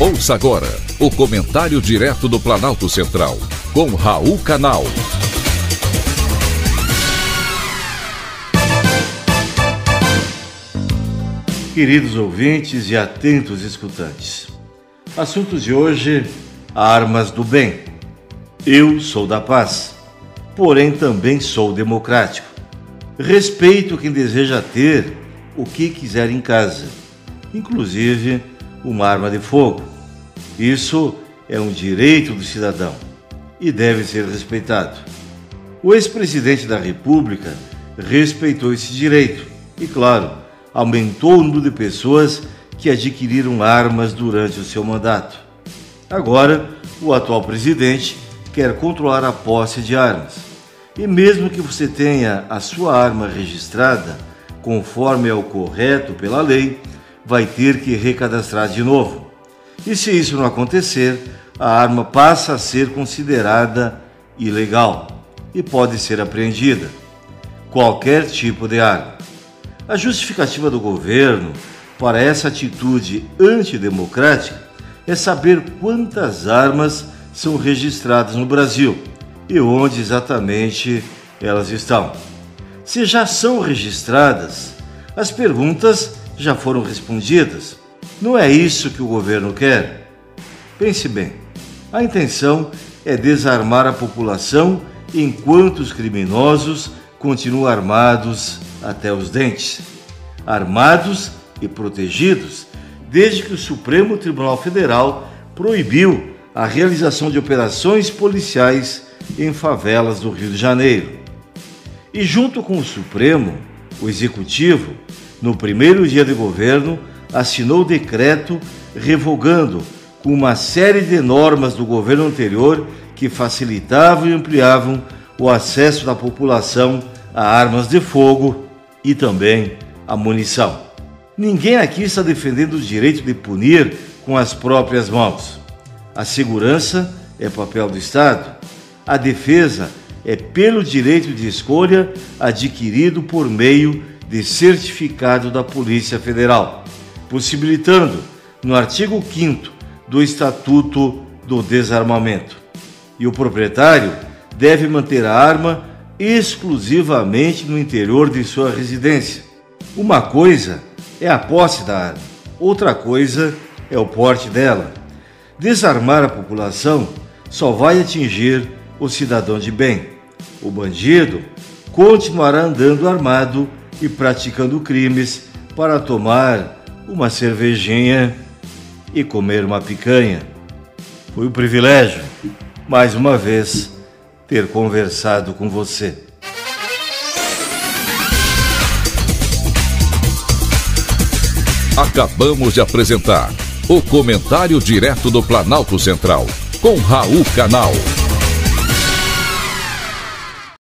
Ouça agora o comentário direto do Planalto Central, com Raul Canal. Queridos ouvintes e atentos escutantes, assuntos de hoje: armas do bem. Eu sou da paz, porém também sou democrático. Respeito quem deseja ter o que quiser em casa, inclusive uma arma de fogo. Isso é um direito do cidadão e deve ser respeitado. O ex-presidente da República respeitou esse direito e, claro, aumentou o número de pessoas que adquiriram armas durante o seu mandato. Agora, o atual presidente quer controlar a posse de armas. E mesmo que você tenha a sua arma registrada, conforme é o correto pela lei, vai ter que recadastrar de novo. E se isso não acontecer, a arma passa a ser considerada ilegal e pode ser apreendida. Qualquer tipo de arma. A justificativa do governo para essa atitude antidemocrática é saber quantas armas são registradas no Brasil e onde exatamente elas estão. Se já são registradas, as perguntas já foram respondidas. Não é isso que o governo quer? Pense bem: a intenção é desarmar a população enquanto os criminosos continuam armados até os dentes. Armados e protegidos desde que o Supremo Tribunal Federal proibiu a realização de operações policiais em favelas do Rio de Janeiro. E junto com o Supremo, o Executivo no primeiro dia de governo, assinou decreto revogando uma série de normas do governo anterior que facilitavam e ampliavam o acesso da população a armas de fogo e também a munição. Ninguém aqui está defendendo o direito de punir com as próprias mãos. A segurança é papel do Estado. A defesa é pelo direito de escolha adquirido por meio de certificado da Polícia Federal, possibilitando, no artigo 5 do Estatuto do Desarmamento. E o proprietário deve manter a arma exclusivamente no interior de sua residência. Uma coisa é a posse da arma, outra coisa é o porte dela. Desarmar a população só vai atingir o cidadão de bem. O bandido continuará andando armado e praticando crimes para tomar uma cervejinha e comer uma picanha. Foi um privilégio, mais uma vez, ter conversado com você. Acabamos de apresentar o Comentário Direto do Planalto Central, com Raul Canal.